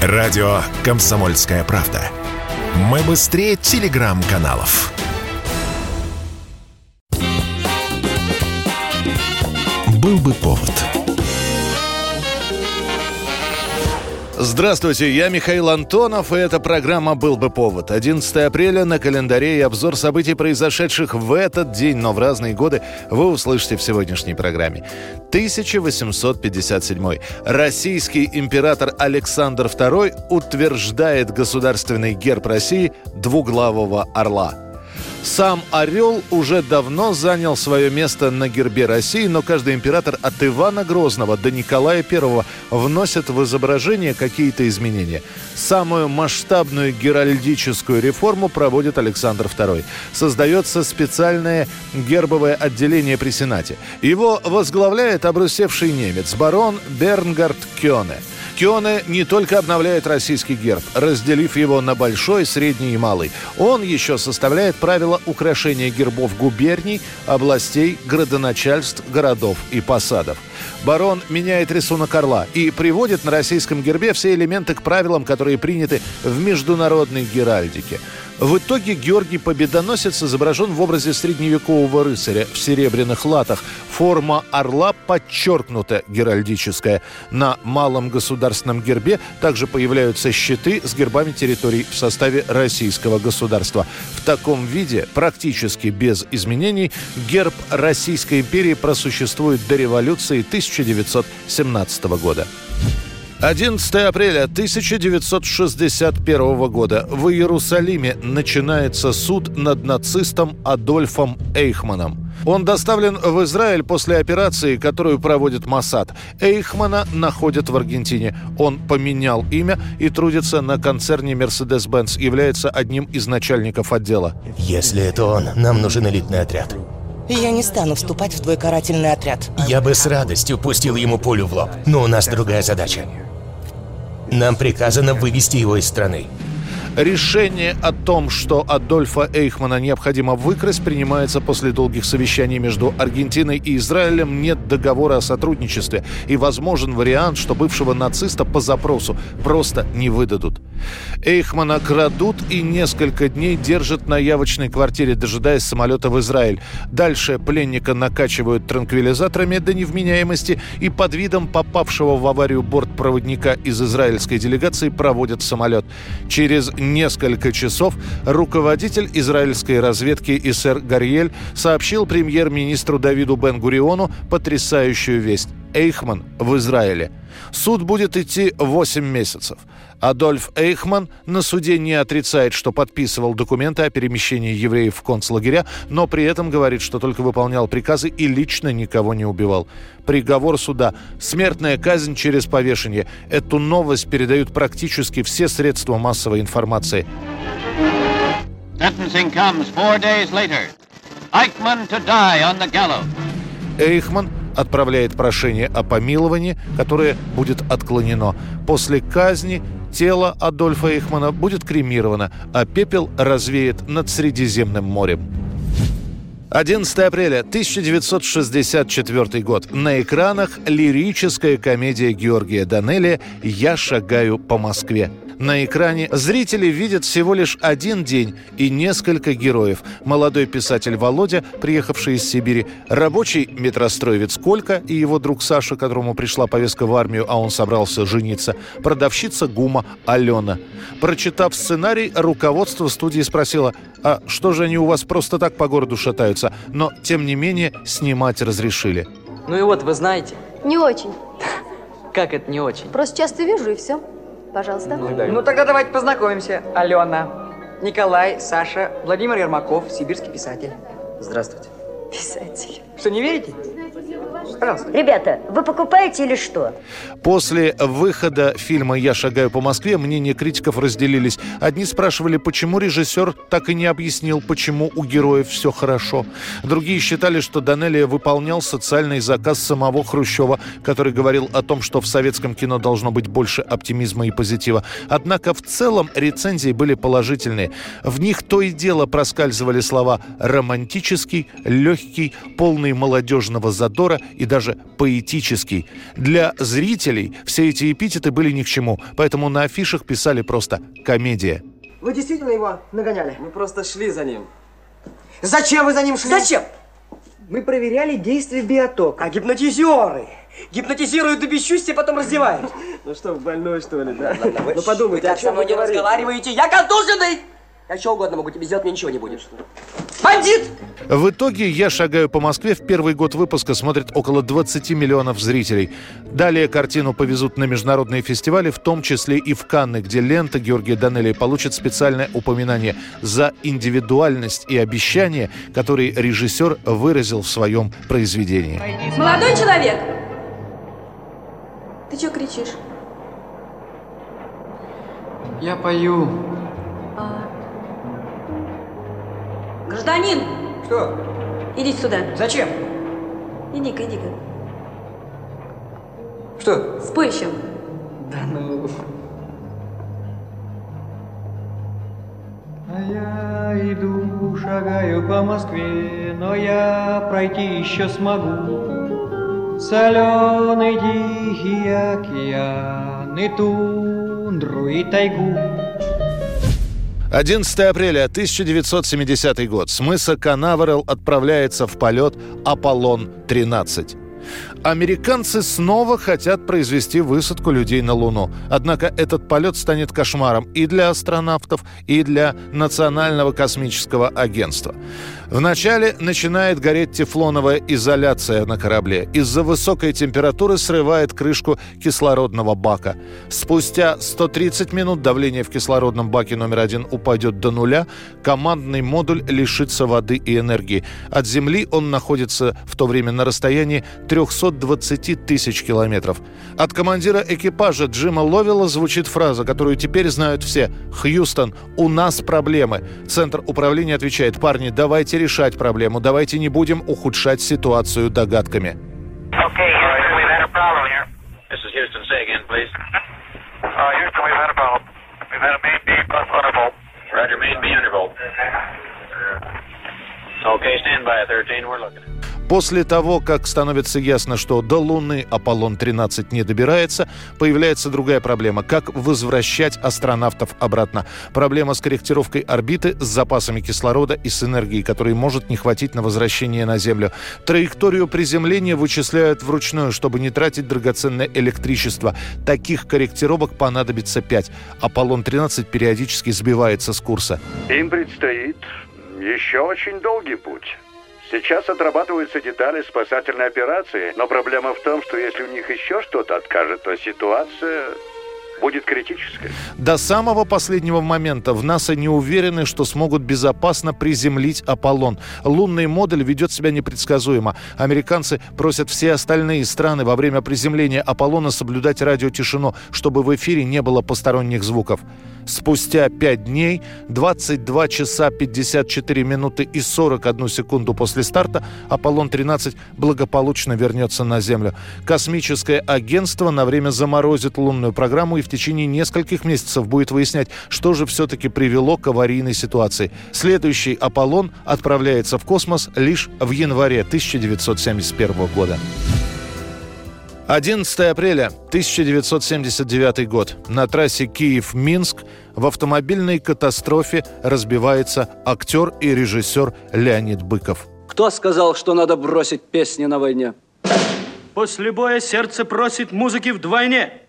Радио «Комсомольская правда». Мы быстрее телеграм-каналов. Был бы повод – Здравствуйте, я Михаил Антонов, и эта программа «Был бы повод». 11 апреля на календаре и обзор событий, произошедших в этот день, но в разные годы, вы услышите в сегодняшней программе. 1857. Российский император Александр II утверждает государственный герб России двуглавого орла – сам орел уже давно занял свое место на гербе России, но каждый император от Ивана Грозного до Николая I вносит в изображение какие-то изменения. Самую масштабную геральдическую реформу проводит Александр II. Создается специальное гербовое отделение при Сенате. Его возглавляет обрусевший немец, барон Бернгард Кёне – Кёне не только обновляет российский герб, разделив его на большой, средний и малый. Он еще составляет правила украшения гербов губерний, областей, градоначальств, городов и посадов. Барон меняет рисунок орла и приводит на российском гербе все элементы к правилам, которые приняты в международной геральдике. В итоге Георгий Победоносец изображен в образе средневекового рыцаря в серебряных латах. Форма орла подчеркнута геральдическая. На малом государственном гербе также появляются щиты с гербами территорий в составе российского государства. В таком виде, практически без изменений, герб Российской империи просуществует до революции 1917 года. 11 апреля 1961 года в Иерусалиме начинается суд над нацистом Адольфом Эйхманом. Он доставлен в Израиль после операции, которую проводит Масад. Эйхмана находят в Аргентине. Он поменял имя и трудится на концерне Mercedes-Benz, является одним из начальников отдела. Если это он, нам нужен элитный отряд. Я не стану вступать в твой карательный отряд. Я бы с радостью пустил ему пулю в лоб, но у нас другая задача. Нам приказано вывести его из страны. Решение о том, что Адольфа Эйхмана необходимо выкрасть, принимается после долгих совещаний между Аргентиной и Израилем. Нет договора о сотрудничестве. И возможен вариант, что бывшего нациста по запросу просто не выдадут. Эйхмана крадут и несколько дней держат на явочной квартире, дожидаясь самолета в Израиль. Дальше пленника накачивают транквилизаторами до невменяемости и под видом попавшего в аварию бортпроводника из израильской делегации проводят самолет. Через несколько часов руководитель израильской разведки Исер Гарьель сообщил премьер-министру Давиду Бен-Гуриону потрясающую весть. Эйхман в Израиле. Суд будет идти 8 месяцев. Адольф Эйхман на суде не отрицает, что подписывал документы о перемещении евреев в концлагеря, но при этом говорит, что только выполнял приказы и лично никого не убивал. Приговор суда – смертная казнь через повешение. Эту новость передают практически все средства массовой информации. Sentencing comes four days later. Eichmann to die on the gallows. Эйхман отправляет прошение о помиловании, которое будет отклонено. После казни тело Адольфа Эйхмана будет кремировано, а пепел развеет над Средиземным морем. 11 апреля 1964 год. На экранах лирическая комедия Георгия Данелия «Я шагаю по Москве». На экране зрители видят всего лишь один день и несколько героев. Молодой писатель Володя, приехавший из Сибири, рабочий метростроевец Колька и его друг Саша, которому пришла повестка в армию, а он собрался жениться, продавщица ГУМа Алена. Прочитав сценарий, руководство студии спросило, а что же они у вас просто так по городу шатаются? Но, тем не менее, снимать разрешили. Ну и вот, вы знаете... Не очень. Как это не очень? Просто часто вижу и все. Пожалуйста. Ну, ну тогда давайте познакомимся. Алена, Николай, Саша, Владимир Ермаков, сибирский писатель. Здравствуйте. Писатель. Что, не верите? Пожалуйста. Ребята, вы покупаете или что? После выхода фильма «Я шагаю по Москве» мнения критиков разделились. Одни спрашивали, почему режиссер так и не объяснил, почему у героев все хорошо. Другие считали, что Данелия выполнял социальный заказ самого Хрущева, который говорил о том, что в советском кино должно быть больше оптимизма и позитива. Однако в целом рецензии были положительные. В них то и дело проскальзывали слова «романтический», «легкий», «полный молодежного задора» и даже поэтический. Для зрителей все эти эпитеты были ни к чему, поэтому на афишах писали просто «комедия». Вы действительно его нагоняли? Мы просто шли за ним. Зачем вы за ним шли? Зачем? Мы проверяли действие биотока. А гипнотизеры гипнотизируют до бесчувствия, потом раздевают. Ну что, больной что ли, да? Ну подумайте, о чем вы говорите? разговариваете? Я контуженный! Я что угодно могу тебе сделать, мне ничего не будет. Бандит! В итоге «Я шагаю по Москве» в первый год выпуска смотрит около 20 миллионов зрителей. Далее картину повезут на международные фестивали, в том числе и в Канны, где лента Георгия Данелия получит специальное упоминание за индивидуальность и обещание, которые режиссер выразил в своем произведении. Молодой человек! Ты что кричишь? Я пою. Гражданин! Что? Идите сюда. Зачем? Иди-ка, иди-ка. Что? Спой еще. Да ну... А я иду, шагаю по Москве, но я пройти еще смогу. Соленый тихий океан и тундру и тайгу. 11 апреля 1970 год. С мыса Канаверал отправляется в полет «Аполлон-13». Американцы снова хотят произвести высадку людей на Луну. Однако этот полет станет кошмаром и для астронавтов, и для Национального космического агентства. Вначале начинает гореть тефлоновая изоляция на корабле. Из-за высокой температуры срывает крышку кислородного бака. Спустя 130 минут давление в кислородном баке номер один упадет до нуля. Командный модуль лишится воды и энергии. От Земли он находится в то время на расстоянии 320 тысяч километров. От командира экипажа Джима Ловела звучит фраза, которую теперь знают все. «Хьюстон, у нас проблемы». Центр управления отвечает, парни, давайте решать проблему, давайте не будем ухудшать ситуацию догадками. Okay, Houston, we've had a problem here. This is Houston. Say again, please. Uh, Houston, we've had a problem. We've had a main B plus undervolt. Roger, main B undervolt. Okay, stand by, 13. We're looking. После того, как становится ясно, что до Луны Аполлон-13 не добирается, появляется другая проблема – как возвращать астронавтов обратно. Проблема с корректировкой орбиты, с запасами кислорода и с энергией, которой может не хватить на возвращение на Землю. Траекторию приземления вычисляют вручную, чтобы не тратить драгоценное электричество. Таких корректировок понадобится пять. Аполлон-13 периодически сбивается с курса. Им предстоит еще очень долгий путь. Сейчас отрабатываются детали спасательной операции, но проблема в том, что если у них еще что-то откажет, то ситуация будет критической. До самого последнего момента в НАСА не уверены, что смогут безопасно приземлить Аполлон. Лунный модуль ведет себя непредсказуемо. Американцы просят все остальные страны во время приземления Аполлона соблюдать радиотишину, чтобы в эфире не было посторонних звуков. Спустя 5 дней, 22 часа 54 минуты и 41 секунду после старта, Аполлон-13 благополучно вернется на Землю. Космическое агентство на время заморозит лунную программу и в течение нескольких месяцев будет выяснять, что же все-таки привело к аварийной ситуации. Следующий Аполлон отправляется в космос лишь в январе 1971 года. 11 апреля 1979 год. На трассе Киев-Минск в автомобильной катастрофе разбивается актер и режиссер Леонид Быков. Кто сказал, что надо бросить песни на войне? После боя сердце просит музыки вдвойне.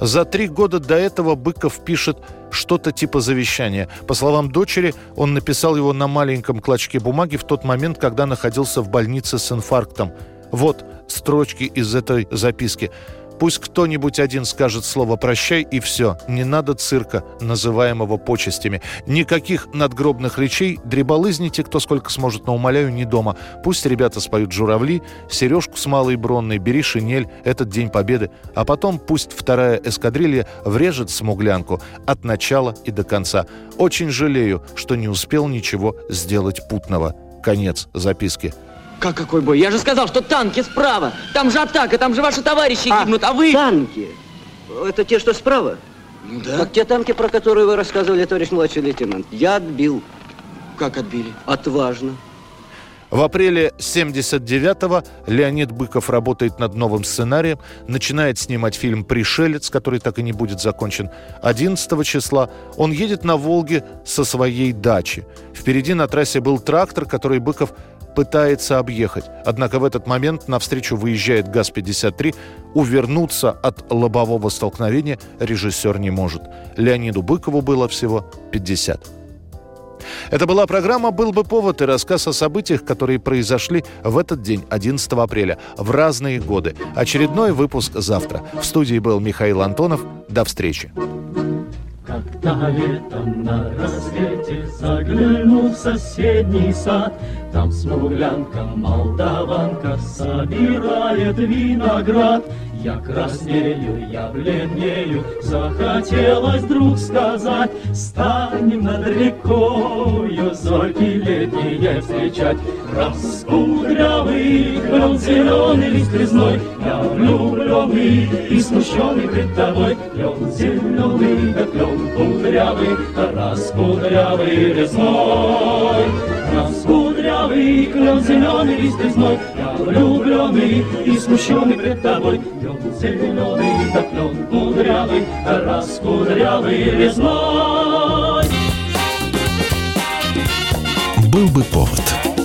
За три года до этого Быков пишет что-то типа завещания. По словам дочери, он написал его на маленьком клочке бумаги в тот момент, когда находился в больнице с инфарктом. Вот строчки из этой записки. Пусть кто-нибудь один скажет слово «прощай» и все. Не надо цирка, называемого почестями. Никаких надгробных речей. Дреболызните, кто сколько сможет, но умоляю, не дома. Пусть ребята споют «Журавли», «Сережку с малой бронной», «Бери шинель», «Этот день победы». А потом пусть вторая эскадрилья врежет смуглянку от начала и до конца. Очень жалею, что не успел ничего сделать путного. Конец записки. Как какой бой? Я же сказал, что танки справа. Там же атака, там же ваши товарищи гибнут, а вы... Танки? Это те, что справа? Ну да. Как те танки, про которые вы рассказывали, товарищ младший лейтенант. Я отбил. Как отбили? Отважно. В апреле 79-го Леонид Быков работает над новым сценарием, начинает снимать фильм «Пришелец», который так и не будет закончен. 11 числа он едет на Волге со своей дачи. Впереди на трассе был трактор, который Быков пытается объехать. Однако в этот момент навстречу выезжает ГАЗ-53. Увернуться от лобового столкновения режиссер не может. Леониду Быкову было всего 50. Это была программа «Был бы повод» и рассказ о событиях, которые произошли в этот день, 11 апреля, в разные годы. Очередной выпуск завтра. В студии был Михаил Антонов. До встречи. Когда летом на рассвете заглянул в соседний сад, Там смуглянка, молдаванка собирает виноград. Я краснею, я бледнею, захотелось вдруг сказать, Станем над рекою зойки летние встречать. Раскудрявый клен зеленый лист резной, Я влюбленный и смущенный пред тобой. Клен зеленый, да клен кудрявый, раскудрявый резной. Раскудрявый клен зеленый лист резной, Я влюбленный и смущенный пред тобой клен зеленый, да клен кудрявый, раскудрявый резной. Был бы повод.